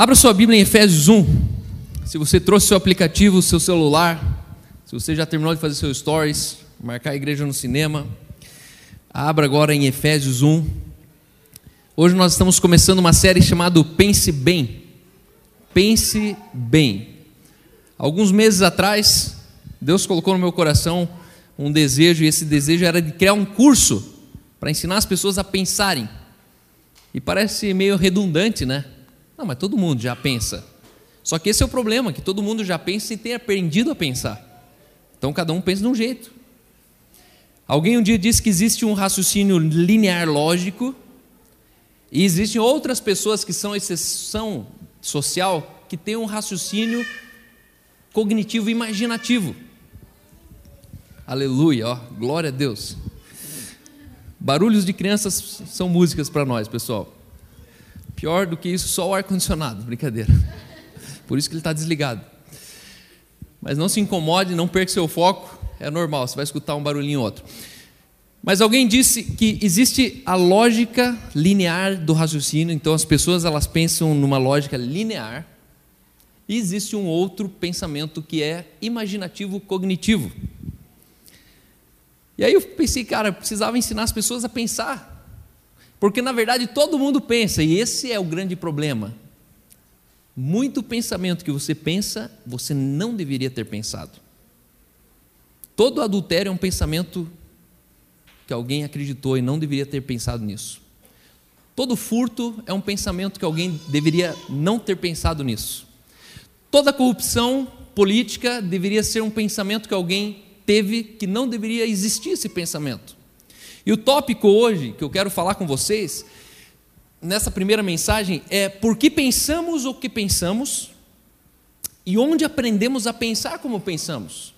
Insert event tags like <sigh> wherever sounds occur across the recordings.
Abra sua Bíblia em Efésios 1. Se você trouxe seu aplicativo, seu celular, se você já terminou de fazer seus stories, marcar a igreja no cinema, abra agora em Efésios 1. Hoje nós estamos começando uma série chamada Pense Bem. Pense Bem. Alguns meses atrás, Deus colocou no meu coração um desejo, e esse desejo era de criar um curso para ensinar as pessoas a pensarem. E parece meio redundante, né? Não, mas todo mundo já pensa. Só que esse é o problema, que todo mundo já pensa e tem aprendido a pensar. Então cada um pensa de um jeito. Alguém um dia disse que existe um raciocínio linear lógico e existem outras pessoas que são exceção social que têm um raciocínio cognitivo imaginativo. Aleluia, ó, glória a Deus. Barulhos de crianças são músicas para nós, pessoal. Pior do que isso, só o ar-condicionado, brincadeira. Por isso que ele está desligado. Mas não se incomode, não perca seu foco, é normal, você vai escutar um barulhinho ou outro. Mas alguém disse que existe a lógica linear do raciocínio, então as pessoas elas pensam numa lógica linear, e existe um outro pensamento que é imaginativo cognitivo. E aí eu pensei, cara, eu precisava ensinar as pessoas a pensar. Porque na verdade todo mundo pensa, e esse é o grande problema. Muito pensamento que você pensa, você não deveria ter pensado. Todo adultério é um pensamento que alguém acreditou e não deveria ter pensado nisso. Todo furto é um pensamento que alguém deveria não ter pensado nisso. Toda corrupção política deveria ser um pensamento que alguém teve que não deveria existir esse pensamento. E o tópico hoje que eu quero falar com vocês, nessa primeira mensagem, é por que pensamos o que pensamos e onde aprendemos a pensar como pensamos.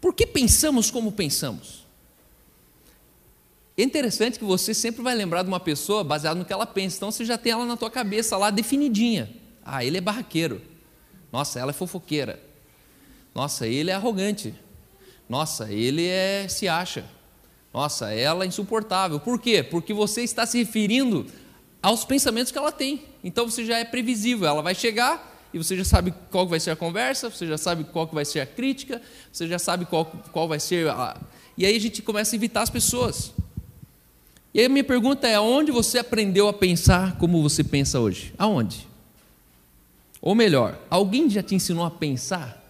Por que pensamos como pensamos? É interessante que você sempre vai lembrar de uma pessoa baseado no que ela pensa, então você já tem ela na tua cabeça lá definidinha. Ah, ele é barraqueiro. Nossa, ela é fofoqueira. Nossa, ele é arrogante. Nossa, ele é se acha. Nossa, ela é insuportável. Por quê? Porque você está se referindo aos pensamentos que ela tem. Então você já é previsível. Ela vai chegar e você já sabe qual vai ser a conversa, você já sabe qual vai ser a crítica, você já sabe qual, qual vai ser a. E aí a gente começa a evitar as pessoas. E aí a minha pergunta é: aonde você aprendeu a pensar como você pensa hoje? Aonde? Ou melhor, alguém já te ensinou a pensar?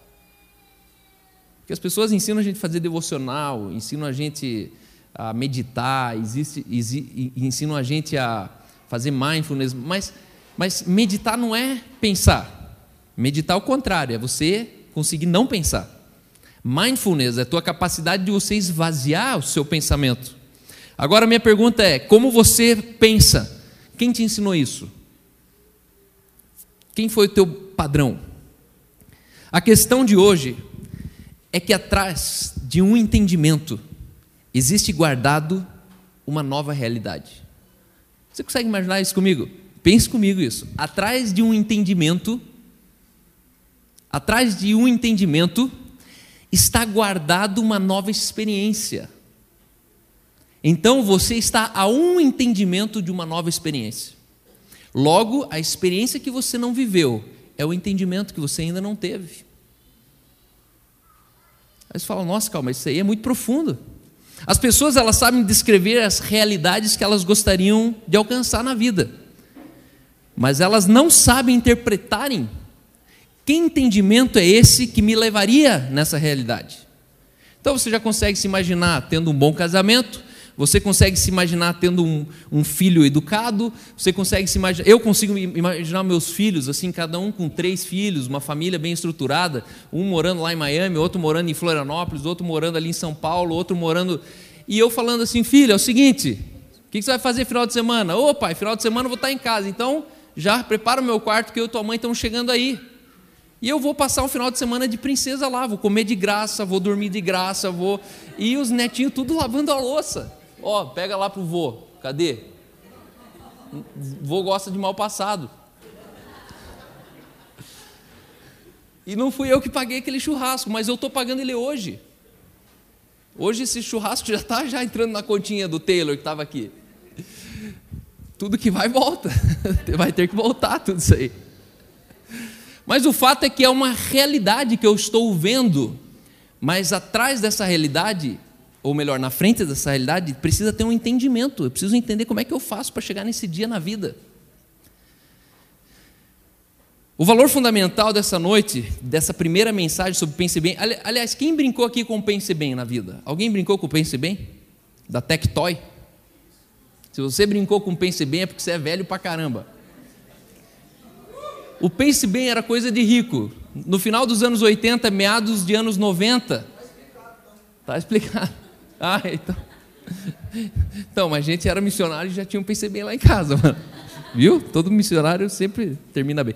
Porque as pessoas ensinam a gente a fazer devocional, ensinam a gente a meditar, existe, exi, ensinam a gente a fazer mindfulness, mas, mas meditar não é pensar. Meditar é o contrário, é você conseguir não pensar. Mindfulness é a tua capacidade de você esvaziar o seu pensamento. Agora minha pergunta é: como você pensa? Quem te ensinou isso? Quem foi o teu padrão? A questão de hoje é que atrás de um entendimento existe guardado uma nova realidade. Você consegue imaginar isso comigo? Pense comigo isso. Atrás de um entendimento, atrás de um entendimento está guardado uma nova experiência. Então você está a um entendimento de uma nova experiência. Logo, a experiência que você não viveu é o entendimento que você ainda não teve. Aí você fala, nossa, calma, isso aí é muito profundo. As pessoas elas sabem descrever as realidades que elas gostariam de alcançar na vida, mas elas não sabem interpretarem que entendimento é esse que me levaria nessa realidade. Então você já consegue se imaginar tendo um bom casamento, você consegue se imaginar tendo um, um, filho educado, você consegue se imaginar. Eu consigo imaginar meus filhos, assim, cada um com três filhos, uma família bem estruturada, um morando lá em Miami, outro morando em Florianópolis, outro morando ali em São Paulo, outro morando. E eu falando assim, filho, é o seguinte, o que você vai fazer final de semana? Ô pai, final de semana eu vou estar em casa, então já prepara o meu quarto que eu e tua mãe estão chegando aí. E eu vou passar um final de semana de princesa lá, vou comer de graça, vou dormir de graça, vou. E os netinhos tudo lavando a louça. Ó, oh, pega lá pro vô. Cadê? Vô gosta de mal passado. E não fui eu que paguei aquele churrasco, mas eu estou pagando ele hoje. Hoje esse churrasco já está já entrando na continha do Taylor que estava aqui. tudo que vai volta. <laughs> vai ter que voltar tudo isso aí. Mas o fato é que é uma realidade que eu estou vendo, mas atrás dessa realidade, ou melhor, na frente dessa realidade, precisa ter um entendimento. Eu preciso entender como é que eu faço para chegar nesse dia na vida. O valor fundamental dessa noite, dessa primeira mensagem sobre pense bem. Aliás, quem brincou aqui com pense bem na vida? Alguém brincou com pense bem? Da Tectoy? Se você brincou com pense bem é porque você é velho pra caramba. O pense bem era coisa de rico. No final dos anos 80, meados de anos 90. Tá explicado. <laughs> Ah, então. Então, mas a gente era missionário e já tinha um pense bem lá em casa, mano. Viu? Todo missionário sempre termina bem.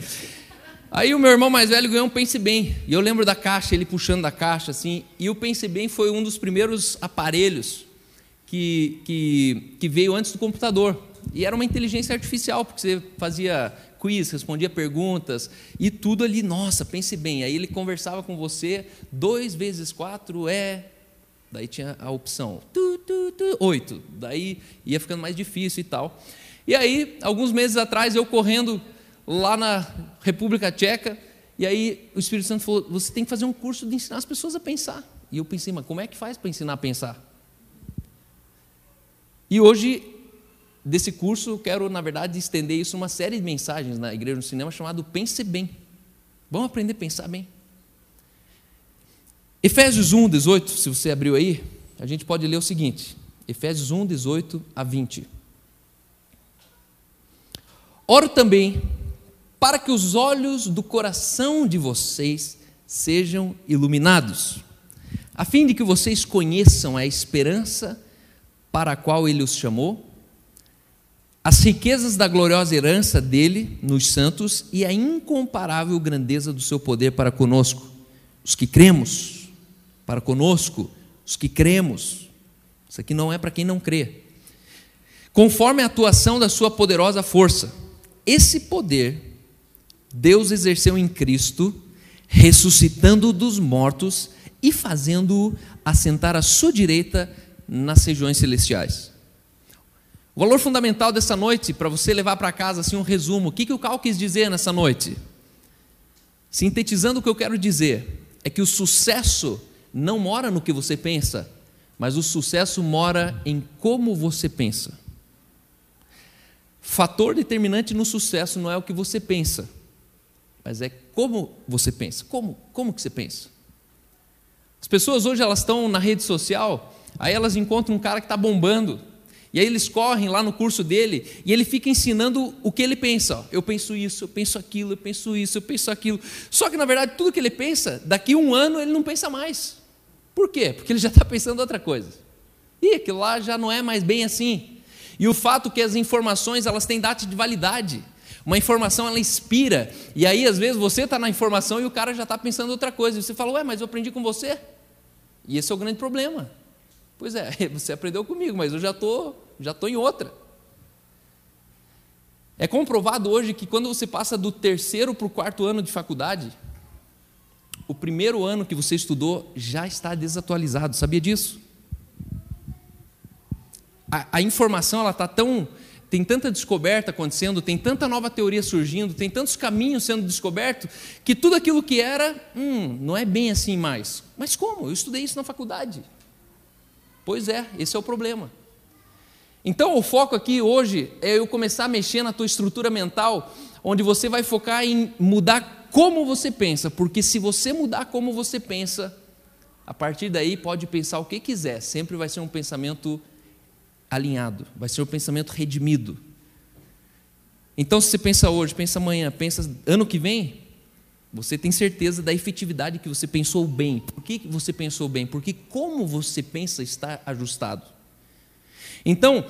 Aí o meu irmão mais velho ganhou um Pense Bem. E eu lembro da caixa, ele puxando da caixa assim. E o Pense Bem foi um dos primeiros aparelhos que, que, que veio antes do computador. E era uma inteligência artificial, porque você fazia quiz, respondia perguntas, e tudo ali, nossa, pense bem. Aí ele conversava com você, dois vezes quatro é. Daí tinha a opção, tu, tu, tu, oito. Daí ia ficando mais difícil e tal. E aí, alguns meses atrás, eu correndo lá na República Tcheca, e aí o Espírito Santo falou: você tem que fazer um curso de ensinar as pessoas a pensar. E eu pensei, mas como é que faz para ensinar a pensar? E hoje desse curso, quero, na verdade, estender isso uma série de mensagens na Igreja do Cinema chamado Pense Bem. Vamos aprender a pensar bem. Efésios 1, 18, se você abriu aí, a gente pode ler o seguinte: Efésios 1, 18 a 20. Oro também para que os olhos do coração de vocês sejam iluminados, a fim de que vocês conheçam a esperança para a qual ele os chamou as riquezas da gloriosa herança dele nos santos e a incomparável grandeza do seu poder para conosco, os que cremos, para conosco, os que cremos. Isso aqui não é para quem não crê. Conforme a atuação da sua poderosa força, esse poder Deus exerceu em Cristo, ressuscitando dos mortos e fazendo-o assentar à sua direita nas regiões celestiais o valor fundamental dessa noite, para você levar para casa assim um resumo, o que, que o Cal quis dizer nessa noite? Sintetizando o que eu quero dizer, é que o sucesso não mora no que você pensa, mas o sucesso mora em como você pensa. Fator determinante no sucesso não é o que você pensa, mas é como você pensa. Como, como que você pensa? As pessoas hoje elas estão na rede social, aí elas encontram um cara que está bombando, e aí eles correm lá no curso dele e ele fica ensinando o que ele pensa. Ó, eu penso isso, eu penso aquilo, eu penso isso, eu penso aquilo. Só que na verdade tudo que ele pensa, daqui um ano ele não pensa mais. Por quê? Porque ele já está pensando outra coisa. E aquilo lá já não é mais bem assim. E o fato que as informações elas têm data de validade. Uma informação ela inspira. E aí às vezes você está na informação e o cara já está pensando outra coisa. E você fala, ué, mas eu aprendi com você. E esse é o grande problema. Pois é, <laughs> você aprendeu comigo, mas eu já tô, já tô em outra. É comprovado hoje que quando você passa do terceiro para o quarto ano de faculdade, o primeiro ano que você estudou já está desatualizado. Sabia disso? A, a informação ela está tão tem tanta descoberta acontecendo, tem tanta nova teoria surgindo, tem tantos caminhos sendo descobertos, que tudo aquilo que era, hum, não é bem assim mais. Mas como? Eu estudei isso na faculdade. Pois é, esse é o problema. Então, o foco aqui hoje é eu começar a mexer na tua estrutura mental, onde você vai focar em mudar como você pensa, porque se você mudar como você pensa, a partir daí pode pensar o que quiser, sempre vai ser um pensamento alinhado, vai ser um pensamento redimido. Então, se você pensa hoje, pensa amanhã, pensa ano que vem, você tem certeza da efetividade que você pensou bem. Por que você pensou bem? Porque como você pensa está ajustado. Então,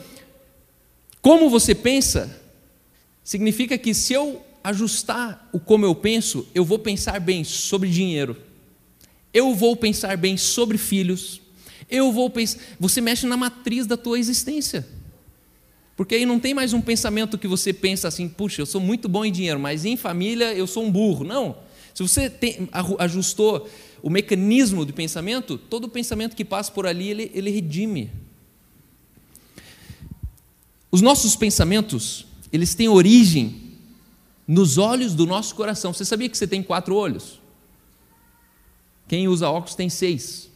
como você pensa, significa que se eu ajustar o como eu penso, eu vou pensar bem sobre dinheiro, eu vou pensar bem sobre filhos, eu vou pensar. Você mexe na matriz da tua existência. Porque aí não tem mais um pensamento que você pensa assim, puxa, eu sou muito bom em dinheiro, mas em família eu sou um burro. Não. Se você tem, ajustou o mecanismo de pensamento, todo pensamento que passa por ali, ele, ele redime. Os nossos pensamentos, eles têm origem nos olhos do nosso coração. Você sabia que você tem quatro olhos? Quem usa óculos tem seis.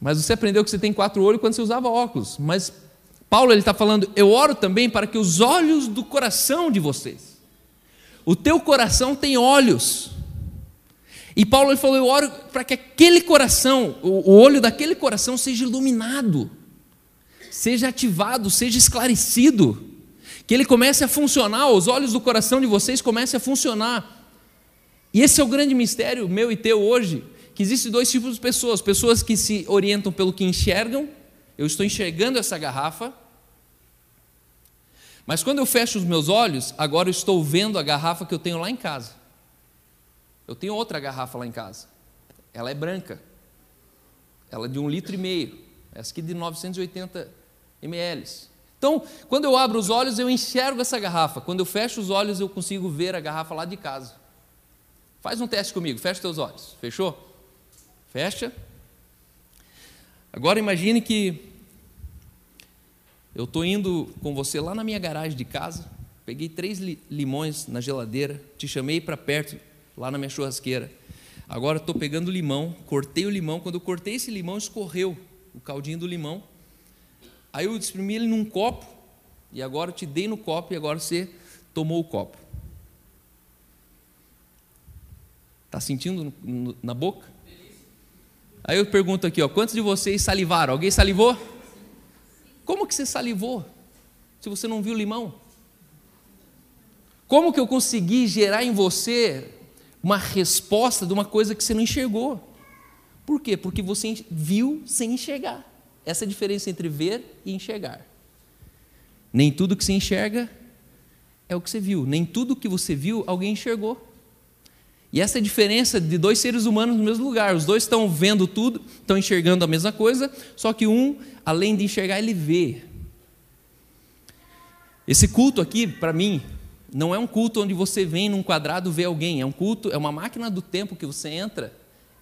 Mas você aprendeu que você tem quatro olhos quando você usava óculos. Mas Paulo ele está falando, eu oro também para que os olhos do coração de vocês. O teu coração tem olhos. E Paulo ele falou, eu oro para que aquele coração, o olho daquele coração seja iluminado, seja ativado, seja esclarecido, que ele comece a funcionar, os olhos do coração de vocês comecem a funcionar. E esse é o grande mistério meu e teu hoje, que existem dois tipos de pessoas: pessoas que se orientam pelo que enxergam, eu estou enxergando essa garrafa, mas quando eu fecho os meus olhos, agora eu estou vendo a garrafa que eu tenho lá em casa. Eu tenho outra garrafa lá em casa. Ela é branca. Ela é de um litro e meio. Essa aqui de 980 ml. Então, quando eu abro os olhos, eu enxergo essa garrafa. Quando eu fecho os olhos, eu consigo ver a garrafa lá de casa. Faz um teste comigo, fecha teus olhos. Fechou? Fecha. Agora imagine que eu estou indo com você lá na minha garagem de casa, peguei três limões na geladeira, te chamei para perto, lá na minha churrasqueira. Agora estou pegando limão, cortei o limão. Quando eu cortei esse limão, escorreu o caldinho do limão. Aí eu exprimi ele num copo, e agora eu te dei no copo, e agora você tomou o copo. Está sentindo na boca? Aí eu pergunto aqui, ó, quantos de vocês salivaram? Alguém salivou? Como que você salivou? Se você não viu limão? Como que eu consegui gerar em você uma resposta de uma coisa que você não enxergou? Por quê? Porque você viu sem enxergar. Essa é a diferença entre ver e enxergar. Nem tudo que você enxerga é o que você viu, nem tudo que você viu alguém enxergou. E essa diferença de dois seres humanos no mesmo lugar. Os dois estão vendo tudo, estão enxergando a mesma coisa, só que um, além de enxergar, ele vê. Esse culto aqui, para mim, não é um culto onde você vem num quadrado ver alguém. É um culto, é uma máquina do tempo que você entra.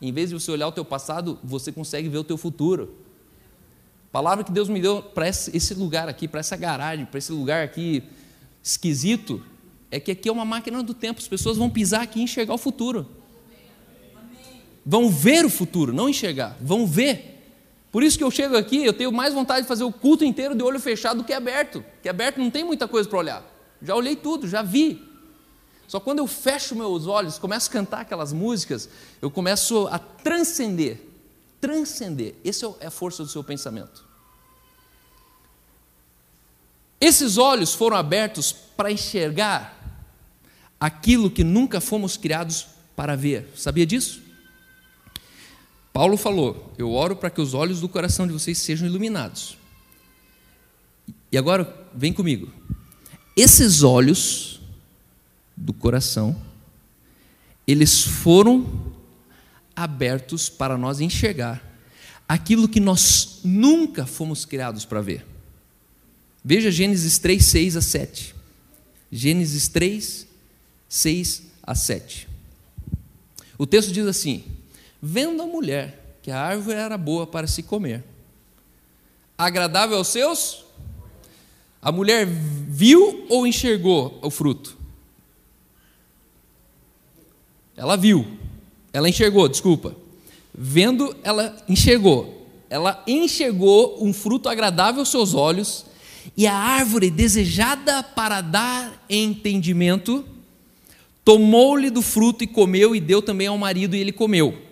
Em vez de você olhar o teu passado, você consegue ver o teu futuro. A palavra que Deus me deu para esse lugar aqui, para essa garagem, para esse lugar aqui esquisito, é que aqui é uma máquina do tempo, as pessoas vão pisar aqui e enxergar o futuro. Vão ver o futuro, não enxergar, vão ver. Por isso que eu chego aqui, eu tenho mais vontade de fazer o culto inteiro de olho fechado do que aberto. Que aberto não tem muita coisa para olhar. Já olhei tudo, já vi. Só quando eu fecho meus olhos, começo a cantar aquelas músicas, eu começo a transcender. Transcender. Essa é, é a força do seu pensamento. Esses olhos foram abertos para enxergar aquilo que nunca fomos criados para ver. Sabia disso? Paulo falou: Eu oro para que os olhos do coração de vocês sejam iluminados. E agora, vem comigo. Esses olhos do coração, eles foram abertos para nós enxergar aquilo que nós nunca fomos criados para ver. Veja Gênesis 3, 6 a 7. Gênesis 3, 6 a 7. O texto diz assim: Vendo a mulher que a árvore era boa para se comer, agradável aos seus, a mulher viu ou enxergou o fruto? Ela viu, ela enxergou, desculpa. Vendo, ela enxergou. Ela enxergou um fruto agradável aos seus olhos, e a árvore desejada para dar entendimento tomou-lhe do fruto e comeu, e deu também ao marido, e ele comeu.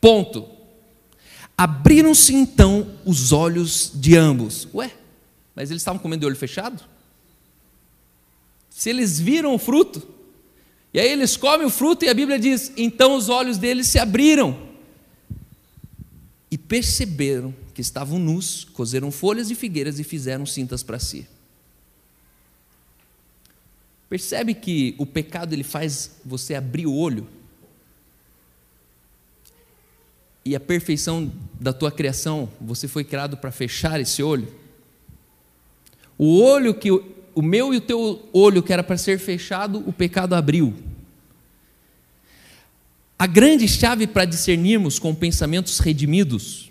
Ponto. Abriram-se então os olhos de ambos. Ué, mas eles estavam comendo de olho fechado? Se eles viram o fruto, e aí eles comem o fruto, e a Bíblia diz: então os olhos deles se abriram e perceberam que estavam nus, cozeram folhas de figueiras e fizeram cintas para si. Percebe que o pecado ele faz você abrir o olho? E a perfeição da tua criação, você foi criado para fechar esse olho? O olho que o meu e o teu olho que era para ser fechado, o pecado abriu. A grande chave para discernirmos com pensamentos redimidos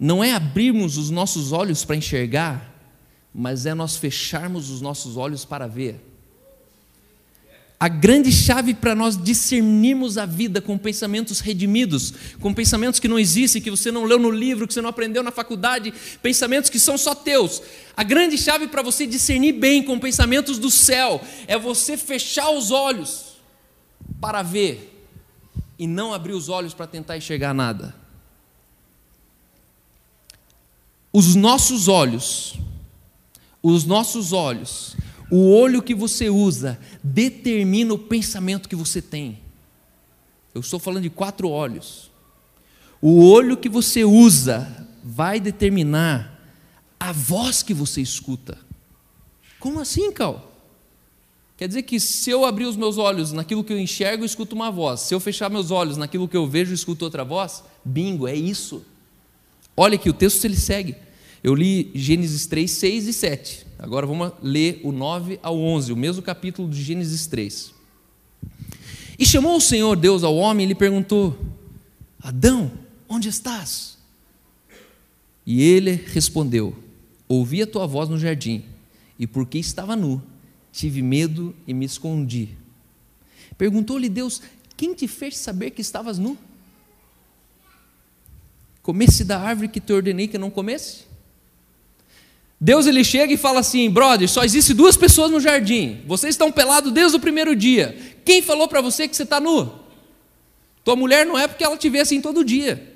não é abrirmos os nossos olhos para enxergar mas é nós fecharmos os nossos olhos para ver. A grande chave para nós discernirmos a vida com pensamentos redimidos, com pensamentos que não existem, que você não leu no livro, que você não aprendeu na faculdade, pensamentos que são só teus. A grande chave para você discernir bem com pensamentos do céu é você fechar os olhos para ver e não abrir os olhos para tentar enxergar nada. Os nossos olhos, os nossos olhos, o olho que você usa determina o pensamento que você tem. Eu estou falando de quatro olhos. O olho que você usa vai determinar a voz que você escuta. Como assim, Cal? Quer dizer que se eu abrir os meus olhos naquilo que eu enxergo, eu escuto uma voz. Se eu fechar meus olhos naquilo que eu vejo, eu escuto outra voz? Bingo, é isso. Olha que o texto ele segue. Eu li Gênesis 3, 6 e 7. Agora vamos ler o 9 ao 11, o mesmo capítulo de Gênesis 3. E chamou o Senhor Deus ao homem e lhe perguntou: Adão, onde estás? E ele respondeu: Ouvi a tua voz no jardim, e porque estava nu, tive medo e me escondi. Perguntou-lhe Deus: Quem te fez saber que estavas nu? Comesse da árvore que te ordenei que não comesse? Deus ele chega e fala assim: brother, só existe duas pessoas no jardim. Vocês estão pelados desde o primeiro dia. Quem falou para você que você está nu? Tua mulher não é porque ela te vê assim todo dia.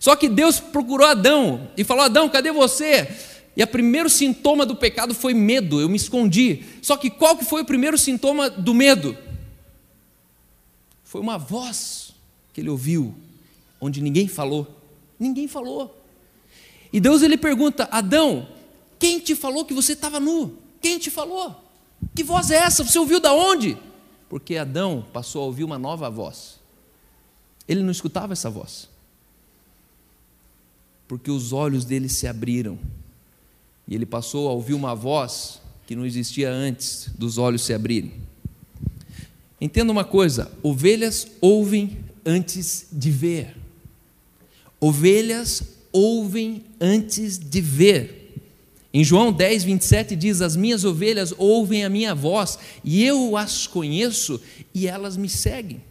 Só que Deus procurou Adão e falou: Adão, cadê você? E o primeiro sintoma do pecado foi medo, eu me escondi. Só que qual que foi o primeiro sintoma do medo? Foi uma voz que ele ouviu, onde ninguém falou. Ninguém falou. E Deus ele pergunta: Adão, quem te falou que você estava nu? Quem te falou? Que voz é essa? Você ouviu da onde? Porque Adão passou a ouvir uma nova voz. Ele não escutava essa voz. Porque os olhos dele se abriram. E ele passou a ouvir uma voz que não existia antes dos olhos se abrirem. Entenda uma coisa: ovelhas ouvem antes de ver. Ovelhas ouvem antes de ver. Em João 10, 27 diz: As minhas ovelhas ouvem a minha voz, e eu as conheço, e elas me seguem.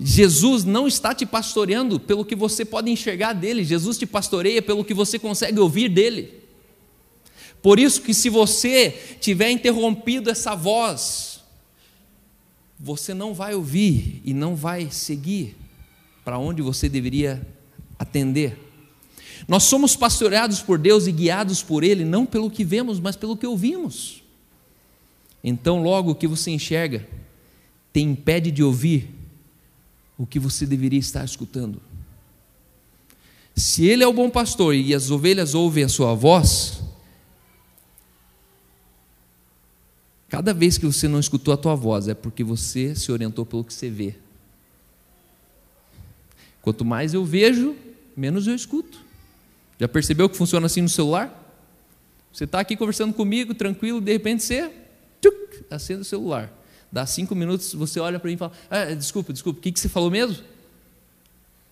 Jesus não está te pastoreando pelo que você pode enxergar dele, Jesus te pastoreia pelo que você consegue ouvir dele. Por isso que se você tiver interrompido essa voz, você não vai ouvir e não vai seguir para onde você deveria atender. Nós somos pastoreados por Deus e guiados por Ele, não pelo que vemos, mas pelo que ouvimos. Então, logo o que você enxerga te impede de ouvir o que você deveria estar escutando. Se Ele é o bom pastor e as ovelhas ouvem a sua voz, cada vez que você não escutou a tua voz é porque você se orientou pelo que você vê. Quanto mais eu vejo, menos eu escuto. Já percebeu que funciona assim no celular? Você está aqui conversando comigo, tranquilo, de repente você tchuc, acende o celular. Dá cinco minutos, você olha para mim e fala: ah, Desculpa, desculpa, o que, que você falou mesmo?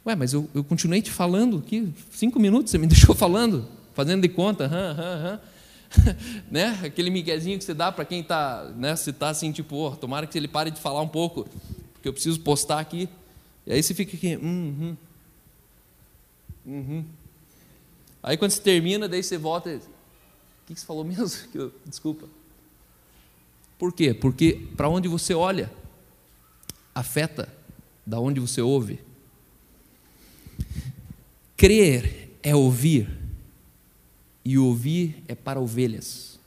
Ué, mas eu, eu continuei te falando aqui, cinco minutos você me <laughs> deixou falando, fazendo de conta, hã, hã, hã. né? Aquele miguezinho que você dá para quem está, né? Você está assim, tipo, oh, tomara que ele pare de falar um pouco, porque eu preciso postar aqui. E aí você fica aqui, uhum, uhum. Aí quando você termina, daí você volta, o que você falou mesmo? <laughs> Desculpa. Por quê? Porque para onde você olha, afeta da onde você ouve. Crer é ouvir, e ouvir é para ovelhas.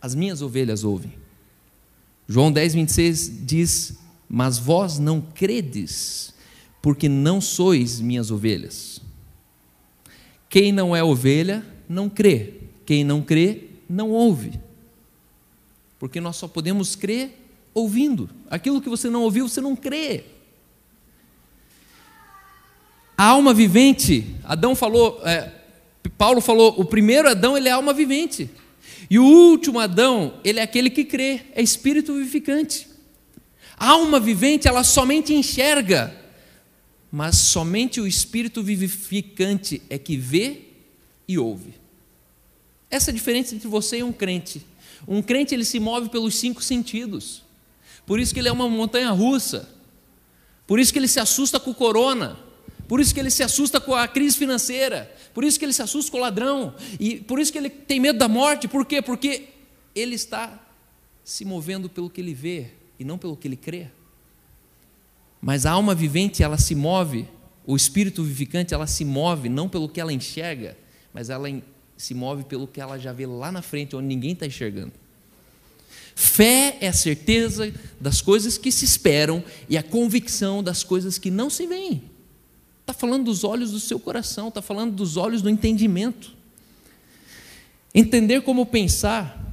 As minhas ovelhas ouvem. João 10, 26 diz: mas vós não credes, porque não sois minhas ovelhas. Quem não é ovelha, não crê. Quem não crê, não ouve. Porque nós só podemos crer ouvindo. Aquilo que você não ouviu, você não crê. A alma vivente, Adão falou, é, Paulo falou, o primeiro Adão ele é alma vivente. E o último Adão, ele é aquele que crê, é espírito vivificante. A alma vivente, ela somente enxerga, mas somente o espírito vivificante é que vê e ouve. Essa é a diferença entre você e um crente. Um crente ele se move pelos cinco sentidos. Por isso que ele é uma montanha russa. Por isso que ele se assusta com o corona. Por isso que ele se assusta com a crise financeira. Por isso que ele se assusta com o ladrão. E por isso que ele tem medo da morte. Por quê? Porque ele está se movendo pelo que ele vê e não pelo que ele crê. Mas a alma vivente, ela se move, o espírito vivificante, ela se move não pelo que ela enxerga, mas ela se move pelo que ela já vê lá na frente, onde ninguém está enxergando. Fé é a certeza das coisas que se esperam e a convicção das coisas que não se veem. Está falando dos olhos do seu coração, está falando dos olhos do entendimento. Entender como pensar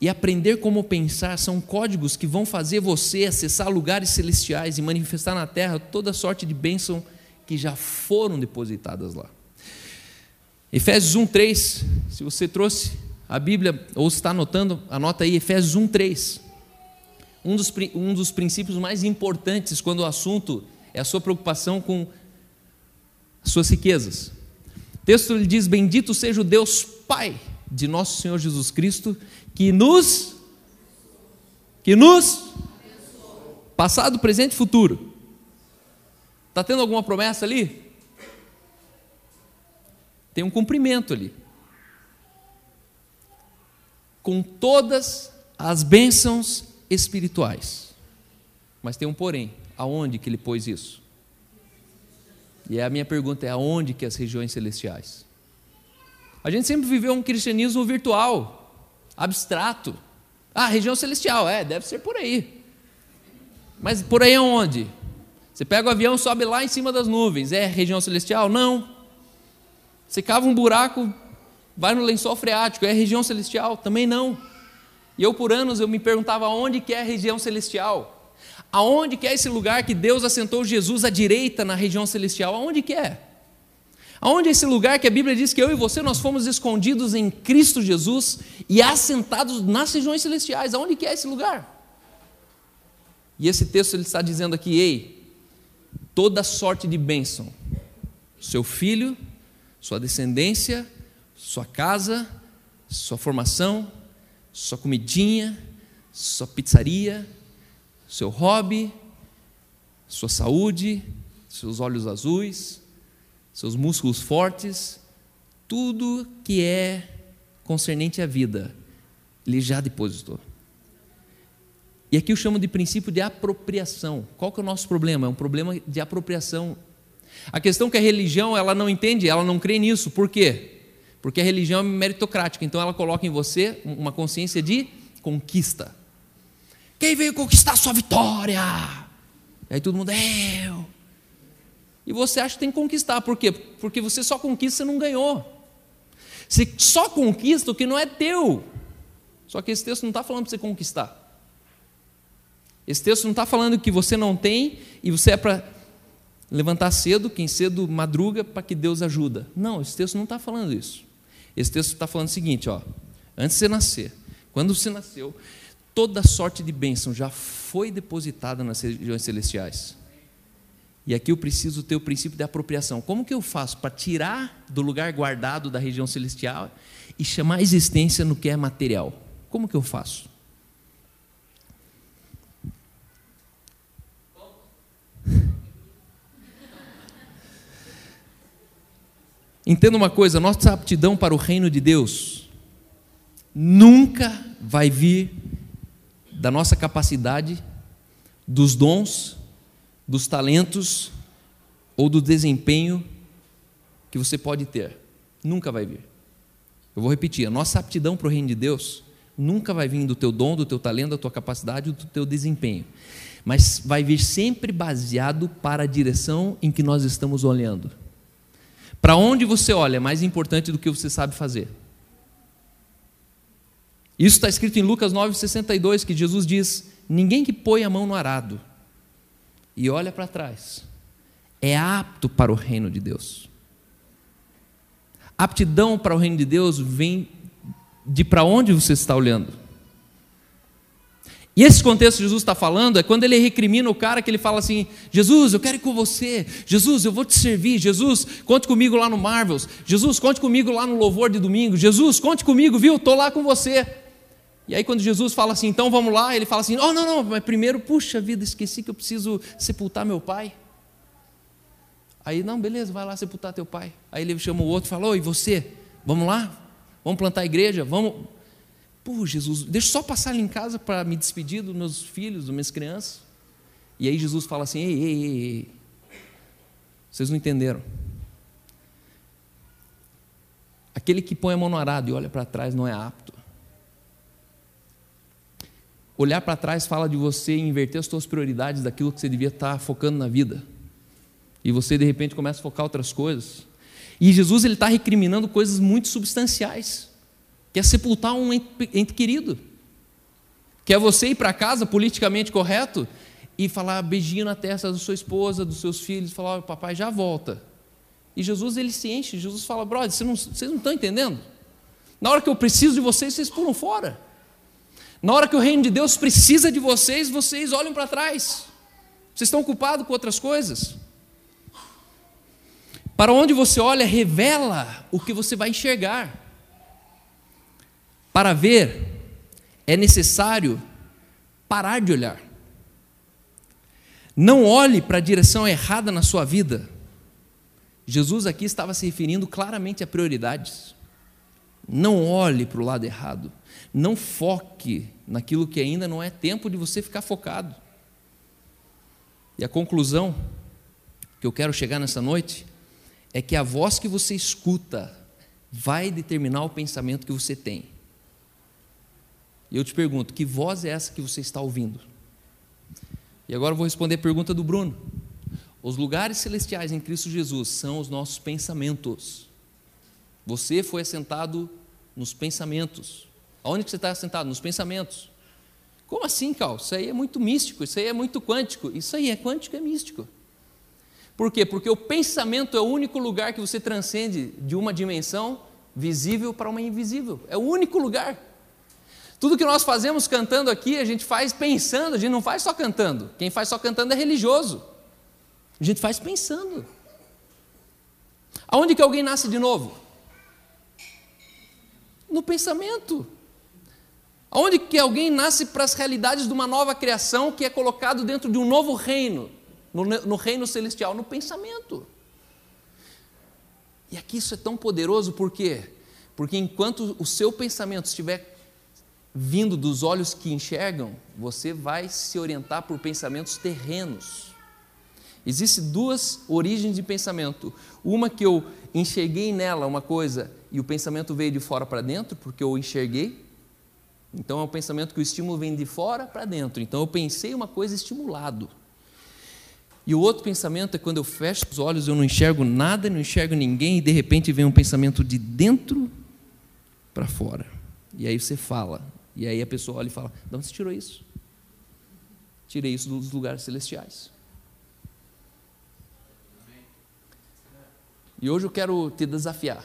e aprender como pensar são códigos que vão fazer você acessar lugares celestiais e manifestar na terra toda sorte de bênção que já foram depositadas lá. Efésios 1:3, se você trouxe a Bíblia ou está anotando, anota aí Efésios 1:3. Um dos, um dos princípios mais importantes quando o assunto é a sua preocupação com as suas riquezas. O texto diz: Bendito seja o Deus Pai de nosso Senhor Jesus Cristo, que nos que nos passado, presente e futuro. Está tendo alguma promessa ali? Tem um cumprimento ali. Com todas as bênçãos espirituais. Mas tem um porém. Aonde que ele pôs isso? E a minha pergunta é: aonde que as regiões celestiais? A gente sempre viveu um cristianismo virtual, abstrato. Ah, região celestial, é, deve ser por aí. Mas por aí onde? Você pega o avião, sobe lá em cima das nuvens, é região celestial? Não. Você cava um buraco, vai no lençol freático, é região celestial? Também não. E eu por anos eu me perguntava onde que é a região celestial? Aonde que é esse lugar que Deus assentou Jesus à direita na região celestial? Aonde que é? Aonde é esse lugar que a Bíblia diz que eu e você nós fomos escondidos em Cristo Jesus e assentados nas regiões celestiais? Aonde que é esse lugar? E esse texto ele está dizendo aqui, ei, toda sorte de bênção, seu filho, sua descendência, sua casa, sua formação, sua comidinha, sua pizzaria, seu hobby, sua saúde, seus olhos azuis, seus músculos fortes, tudo que é concernente à vida, ele já depositou. E aqui eu chamo de princípio de apropriação. Qual que é o nosso problema? É um problema de apropriação. A questão é que a religião, ela não entende, ela não crê nisso. Por quê? Porque a religião é meritocrática, então ela coloca em você uma consciência de conquista. Quem veio conquistar sua vitória? E aí todo mundo, é eu e você acha que tem que conquistar. Por quê? Porque você só conquista, você não ganhou. Você só conquista o que não é teu. Só que esse texto não está falando para você conquistar. Esse texto não está falando que você não tem e você é para levantar cedo, quem cedo madruga para que Deus ajuda. Não, esse texto não está falando isso. Esse texto está falando o seguinte: ó, antes de você nascer, quando você nasceu, toda sorte de bênção já foi depositada nas regiões celestiais. E aqui eu preciso ter o princípio de apropriação. Como que eu faço para tirar do lugar guardado da região celestial e chamar a existência no que é material? Como que eu faço? Entenda uma coisa: nossa aptidão para o reino de Deus nunca vai vir da nossa capacidade, dos dons dos talentos ou do desempenho que você pode ter. Nunca vai vir. Eu vou repetir: a nossa aptidão para o reino de Deus nunca vai vir do teu dom, do teu talento, da tua capacidade, do teu desempenho. Mas vai vir sempre baseado para a direção em que nós estamos olhando. Para onde você olha é mais importante do que você sabe fazer. Isso está escrito em Lucas 9,62, que Jesus diz: Ninguém que põe a mão no arado e olha para trás, é apto para o reino de Deus. Aptidão para o reino de Deus vem de para onde você está olhando. E esse contexto que Jesus está falando é quando ele recrimina o cara que ele fala assim: Jesus, eu quero ir com você. Jesus, eu vou te servir. Jesus, conte comigo lá no Marvels. Jesus, conte comigo lá no louvor de domingo. Jesus, conte comigo, viu? Estou lá com você. E aí, quando Jesus fala assim, então vamos lá, ele fala assim: oh, não, não, mas primeiro, puxa vida, esqueci que eu preciso sepultar meu pai. Aí, não, beleza, vai lá sepultar teu pai. Aí ele chama o outro e fala: Oi, você, vamos lá? Vamos plantar a igreja? Vamos. Pô, Jesus, deixa eu só passar ali em casa para me despedir dos meus filhos, das minhas crianças. E aí Jesus fala assim: ei, ei, ei, ei. Vocês não entenderam. Aquele que põe a mão no arado e olha para trás não é apto. Olhar para trás fala de você inverter as suas prioridades daquilo que você devia estar focando na vida. E você de repente começa a focar outras coisas. E Jesus ele está recriminando coisas muito substanciais que é sepultar um ente querido, que é você ir para casa politicamente correto e falar beijinho na testa da sua esposa, dos seus filhos, falar, oh, papai já volta. E Jesus ele se enche, Jesus fala, brother, não, vocês não estão entendendo? Na hora que eu preciso de vocês, vocês pulam fora. Na hora que o reino de Deus precisa de vocês, vocês olham para trás. Vocês estão ocupados com outras coisas. Para onde você olha, revela o que você vai enxergar. Para ver, é necessário parar de olhar. Não olhe para a direção errada na sua vida. Jesus aqui estava se referindo claramente a prioridades. Não olhe para o lado errado. Não foque naquilo que ainda não é tempo de você ficar focado. E a conclusão que eu quero chegar nessa noite é que a voz que você escuta vai determinar o pensamento que você tem. E eu te pergunto: que voz é essa que você está ouvindo? E agora eu vou responder a pergunta do Bruno. Os lugares celestiais em Cristo Jesus são os nossos pensamentos. Você foi assentado nos pensamentos. Aonde você está assentado? Nos pensamentos. Como assim, Cal? Isso aí é muito místico, isso aí é muito quântico. Isso aí é quântico, é místico. Por quê? Porque o pensamento é o único lugar que você transcende de uma dimensão visível para uma invisível. É o único lugar. Tudo que nós fazemos cantando aqui, a gente faz pensando, a gente não faz só cantando. Quem faz só cantando é religioso. A gente faz pensando. Aonde que alguém nasce de novo? No pensamento. Aonde que alguém nasce para as realidades de uma nova criação que é colocado dentro de um novo reino, no, no reino celestial, no pensamento. E aqui isso é tão poderoso, por quê? Porque enquanto o seu pensamento estiver vindo dos olhos que enxergam, você vai se orientar por pensamentos terrenos. Existem duas origens de pensamento. Uma que eu enxerguei nela uma coisa e o pensamento veio de fora para dentro, porque eu enxerguei. Então é um pensamento que o estímulo vem de fora para dentro. Então eu pensei uma coisa estimulado. E o outro pensamento é quando eu fecho os olhos, eu não enxergo nada, não enxergo ninguém, e de repente vem um pensamento de dentro para fora. E aí você fala, e aí a pessoa olha e fala: de onde você tirou isso? Tirei isso dos lugares celestiais. E hoje eu quero te desafiar.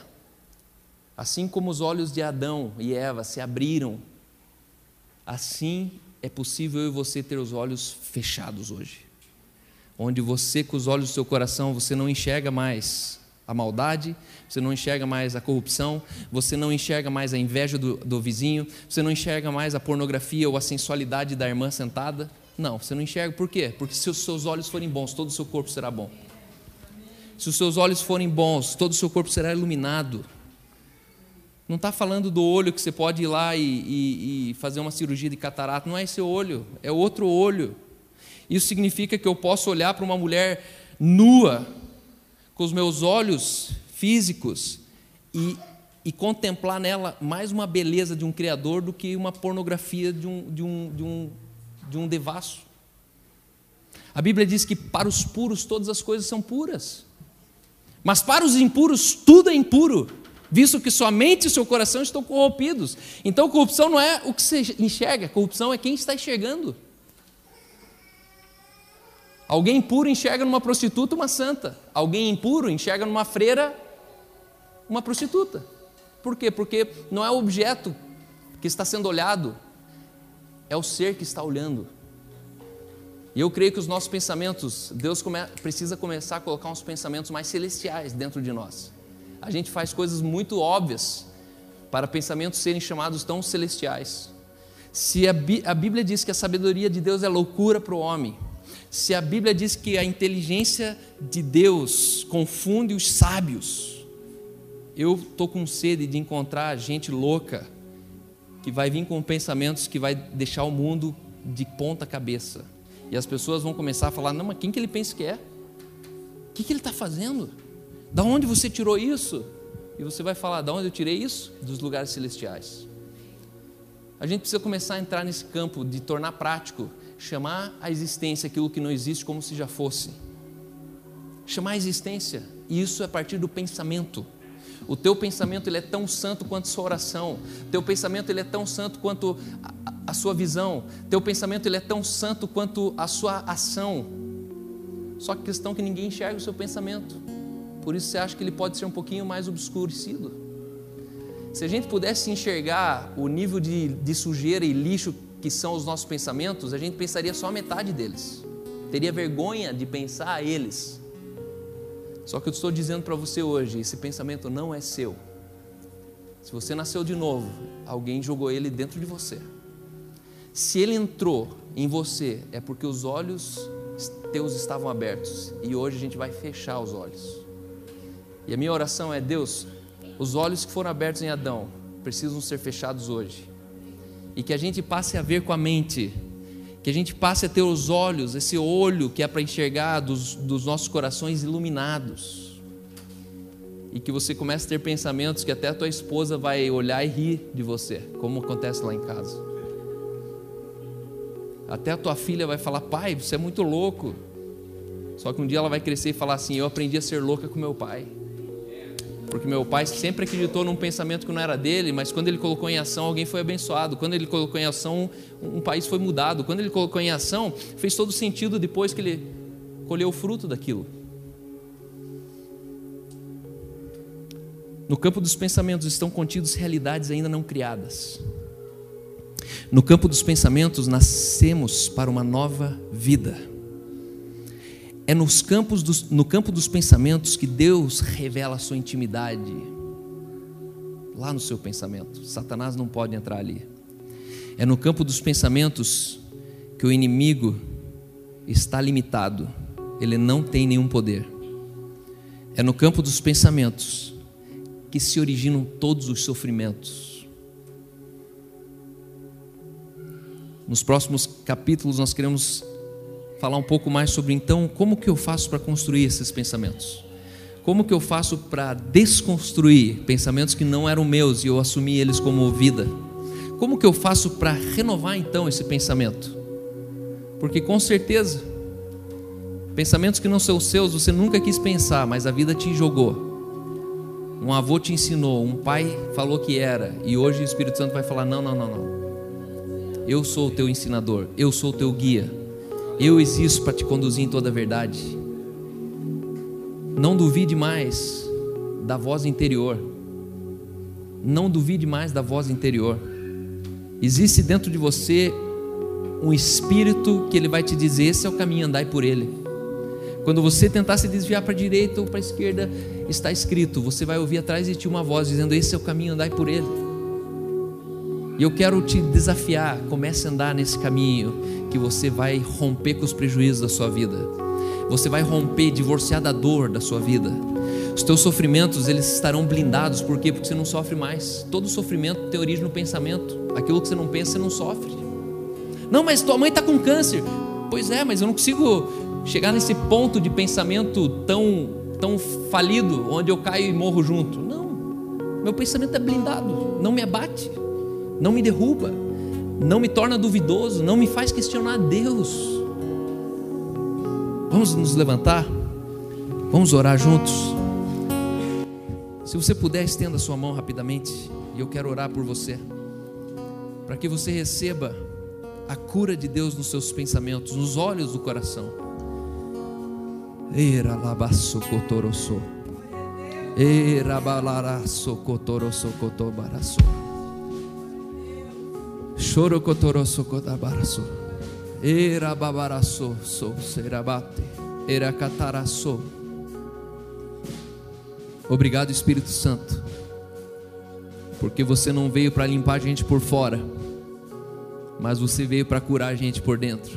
Assim como os olhos de Adão e Eva se abriram, assim é possível eu e você ter os olhos fechados hoje. Onde você, com os olhos do seu coração, você não enxerga mais a maldade, você não enxerga mais a corrupção, você não enxerga mais a inveja do, do, vizinho, você não enxerga mais a pornografia ou a sensualidade da irmã sentada. Não, você não enxerga. Por quê? Porque se os seus olhos forem bons, todo o seu corpo será bom. Se os seus olhos forem bons, todo o seu corpo será iluminado. Não está falando do olho que você pode ir lá e, e, e fazer uma cirurgia de catarata. Não é esse olho, é outro olho. Isso significa que eu posso olhar para uma mulher nua com os meus olhos físicos e, e contemplar nela mais uma beleza de um Criador do que uma pornografia de um, de um, de um, de um devasso. A Bíblia diz que para os puros todas as coisas são puras, mas para os impuros tudo é impuro, visto que somente o seu coração estão corrompidos. Então, corrupção não é o que você enxerga, corrupção é quem está enxergando. Alguém impuro enxerga numa prostituta uma santa. Alguém impuro enxerga numa freira uma prostituta. Por quê? Porque não é o objeto que está sendo olhado, é o ser que está olhando. E eu creio que os nossos pensamentos, Deus come, precisa começar a colocar uns pensamentos mais celestiais dentro de nós. A gente faz coisas muito óbvias para pensamentos serem chamados tão celestiais. Se a, a Bíblia diz que a sabedoria de Deus é loucura para o homem, se a Bíblia diz que a inteligência de Deus confunde os sábios, eu estou com sede de encontrar gente louca que vai vir com pensamentos que vai deixar o mundo de ponta cabeça. E as pessoas vão começar a falar: não, mas quem que ele pensa que é? O que, que ele está fazendo? Da onde você tirou isso? E você vai falar: da onde eu tirei isso? Dos lugares celestiais. A gente precisa começar a entrar nesse campo de tornar prático chamar a existência aquilo que não existe como se já fosse. Chamar a existência, e isso é a partir do pensamento. O teu pensamento ele é tão santo quanto sua oração. O teu pensamento ele é tão santo quanto a, a sua visão. Teu pensamento ele é tão santo quanto a sua ação. Só que questão que ninguém enxerga o seu pensamento. Por isso você acha que ele pode ser um pouquinho mais obscurecido. Se a gente pudesse enxergar o nível de, de sujeira e lixo que são os nossos pensamentos, a gente pensaria só a metade deles. Teria vergonha de pensar eles. Só que eu estou dizendo para você hoje, esse pensamento não é seu. Se você nasceu de novo, alguém jogou ele dentro de você. Se ele entrou em você, é porque os olhos teus estavam abertos e hoje a gente vai fechar os olhos. E a minha oração é: Deus, os olhos que foram abertos em Adão precisam ser fechados hoje e que a gente passe a ver com a mente, que a gente passe a ter os olhos, esse olho que é para enxergar dos, dos nossos corações iluminados, e que você comece a ter pensamentos que até a tua esposa vai olhar e rir de você, como acontece lá em casa. Até a tua filha vai falar: pai, você é muito louco. Só que um dia ela vai crescer e falar assim: eu aprendi a ser louca com meu pai porque meu pai sempre acreditou num pensamento que não era dele, mas quando ele colocou em ação, alguém foi abençoado. Quando ele colocou em ação, um país foi mudado. Quando ele colocou em ação, fez todo sentido depois que ele colheu o fruto daquilo. No campo dos pensamentos estão contidos realidades ainda não criadas. No campo dos pensamentos nascemos para uma nova vida. É nos campos dos, no campo dos pensamentos que Deus revela a sua intimidade. Lá no seu pensamento. Satanás não pode entrar ali. É no campo dos pensamentos que o inimigo está limitado. Ele não tem nenhum poder. É no campo dos pensamentos que se originam todos os sofrimentos. Nos próximos capítulos nós queremos falar um pouco mais sobre então como que eu faço para construir esses pensamentos. Como que eu faço para desconstruir pensamentos que não eram meus e eu assumi eles como vida? Como que eu faço para renovar então esse pensamento? Porque com certeza, pensamentos que não são seus você nunca quis pensar, mas a vida te jogou. Um avô te ensinou, um pai falou que era, e hoje o Espírito Santo vai falar: não, não, não, não. Eu sou o teu ensinador, eu sou o teu guia. Eu existo para te conduzir em toda a verdade. Não duvide mais da voz interior. Não duvide mais da voz interior. Existe dentro de você um espírito que ele vai te dizer: esse é o caminho, andai por ele. Quando você tentar se desviar para a direita ou para a esquerda, está escrito, você vai ouvir atrás de ti uma voz dizendo: esse é o caminho, andai por ele. E eu quero te desafiar, comece a andar nesse caminho que você vai romper com os prejuízos da sua vida. Você vai romper, divorciar da dor da sua vida. Os teus sofrimentos, eles estarão blindados, por quê? Porque você não sofre mais. Todo sofrimento tem origem no pensamento. Aquilo que você não pensa, você não sofre. Não, mas tua mãe está com câncer. Pois é, mas eu não consigo chegar nesse ponto de pensamento tão, tão falido, onde eu caio e morro junto. Não, meu pensamento é blindado, não me abate, não me derruba não me torna duvidoso, não me faz questionar Deus. Vamos nos levantar, vamos orar juntos. Se você puder, estenda sua mão rapidamente, e eu quero orar por você, para que você receba a cura de Deus nos seus pensamentos, nos olhos do coração. Era labasso cotoroso. Era balaraço cotoroso cotobaraço. Choro cotoroso codabaraço. Era babaraço, sou serabate. Era cataraço. Obrigado, Espírito Santo, porque você não veio para limpar a gente por fora, mas você veio para curar a gente por dentro.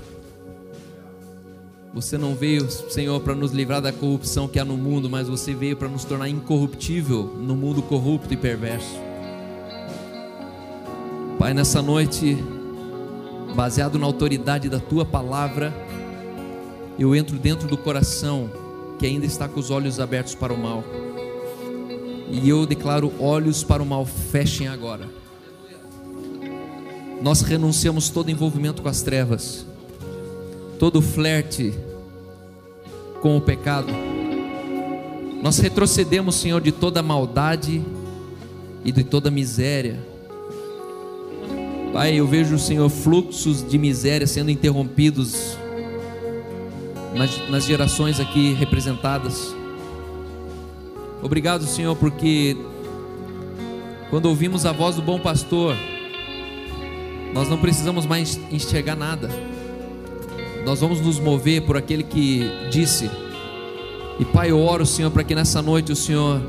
Você não veio, Senhor, para nos livrar da corrupção que há no mundo, mas você veio para nos tornar incorruptível no mundo corrupto e perverso. Pai, nessa noite, baseado na autoridade da tua palavra, eu entro dentro do coração que ainda está com os olhos abertos para o mal. E eu declaro: olhos para o mal, fechem agora. Nós renunciamos todo envolvimento com as trevas, todo flerte com o pecado. Nós retrocedemos, Senhor, de toda maldade e de toda miséria. Pai, eu vejo, Senhor, fluxos de miséria sendo interrompidos nas, nas gerações aqui representadas. Obrigado, Senhor, porque quando ouvimos a voz do bom pastor, nós não precisamos mais enxergar nada, nós vamos nos mover por aquele que disse. E Pai, eu oro, Senhor, para que nessa noite o Senhor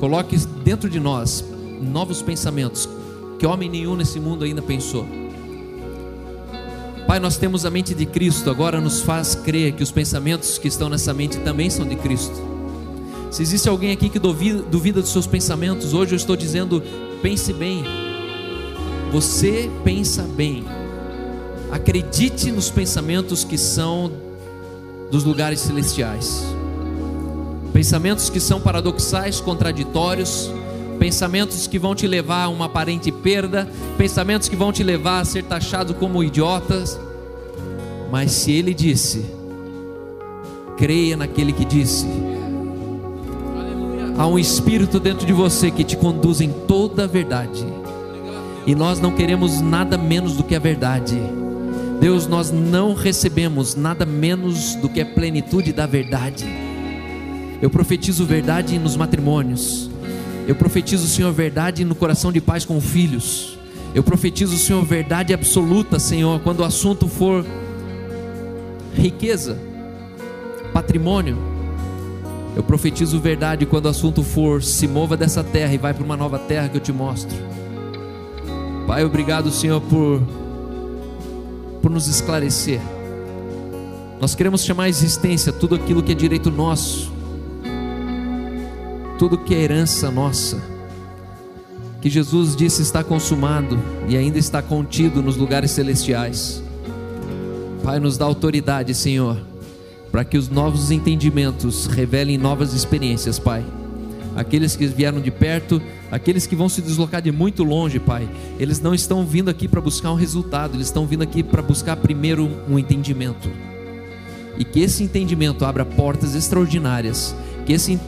coloque dentro de nós novos pensamentos que homem nenhum nesse mundo ainda pensou. Pai, nós temos a mente de Cristo, agora nos faz crer que os pensamentos que estão nessa mente também são de Cristo. Se existe alguém aqui que duvida, duvida dos seus pensamentos, hoje eu estou dizendo: pense bem. Você pensa bem. Acredite nos pensamentos que são dos lugares celestiais. Pensamentos que são paradoxais, contraditórios, pensamentos que vão te levar a uma aparente perda, pensamentos que vão te levar a ser taxado como idiotas. Mas se ele disse, creia naquele que disse Há um espírito dentro de você que te conduz em toda a verdade. E nós não queremos nada menos do que a verdade. Deus, nós não recebemos nada menos do que a plenitude da verdade. Eu profetizo verdade nos matrimônios. Eu profetizo, Senhor, verdade no coração de pais com filhos. Eu profetizo, Senhor, verdade absoluta, Senhor, quando o assunto for riqueza, patrimônio eu profetizo verdade quando o assunto for se mova dessa terra e vai para uma nova terra que eu te mostro. Pai, obrigado, Senhor, por por nos esclarecer. Nós queremos chamar a existência tudo aquilo que é direito nosso, tudo que é herança nossa, que Jesus disse está consumado e ainda está contido nos lugares celestiais. Pai, nos dá autoridade, Senhor para que os novos entendimentos revelem novas experiências, Pai. Aqueles que vieram de perto, aqueles que vão se deslocar de muito longe, Pai, eles não estão vindo aqui para buscar um resultado, eles estão vindo aqui para buscar primeiro um entendimento. E que esse entendimento abra portas extraordinárias, que esse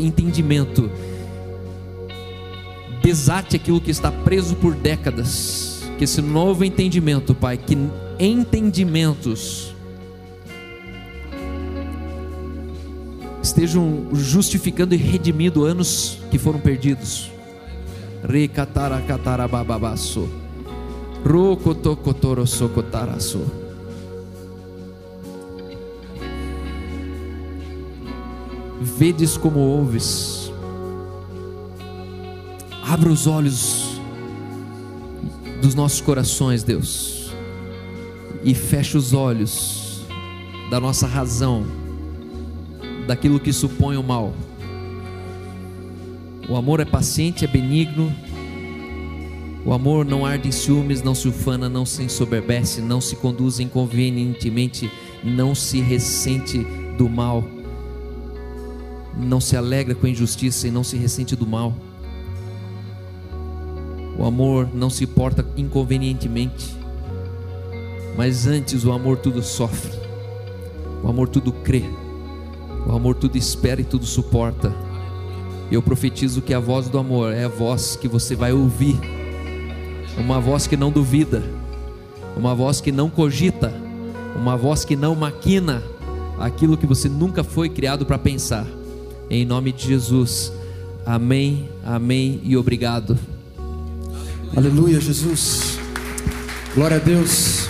entendimento desate aquilo que está preso por décadas. Que esse novo entendimento, Pai, que entendimentos estejam justificando e redimindo anos que foram perdidos. Recataracatarabababasô. Rocotocotorossocotaraçô. Vedes como ouves. Abra os olhos dos nossos corações, Deus, e fecha os olhos da nossa razão daquilo que supõe o mal. O amor é paciente, é benigno. O amor não arde em ciúmes, não se ufana, não se ensoberbece, não se conduz inconvenientemente, não se ressente do mal, não se alegra com a injustiça e não se ressente do mal. O amor não se porta inconvenientemente, mas antes o amor tudo sofre, o amor tudo crê o amor tudo espera e tudo suporta. Eu profetizo que a voz do amor é a voz que você vai ouvir, uma voz que não duvida, uma voz que não cogita, uma voz que não maquina aquilo que você nunca foi criado para pensar em nome de Jesus. Amém, amém e obrigado. Aleluia, Jesus. Glória a Deus.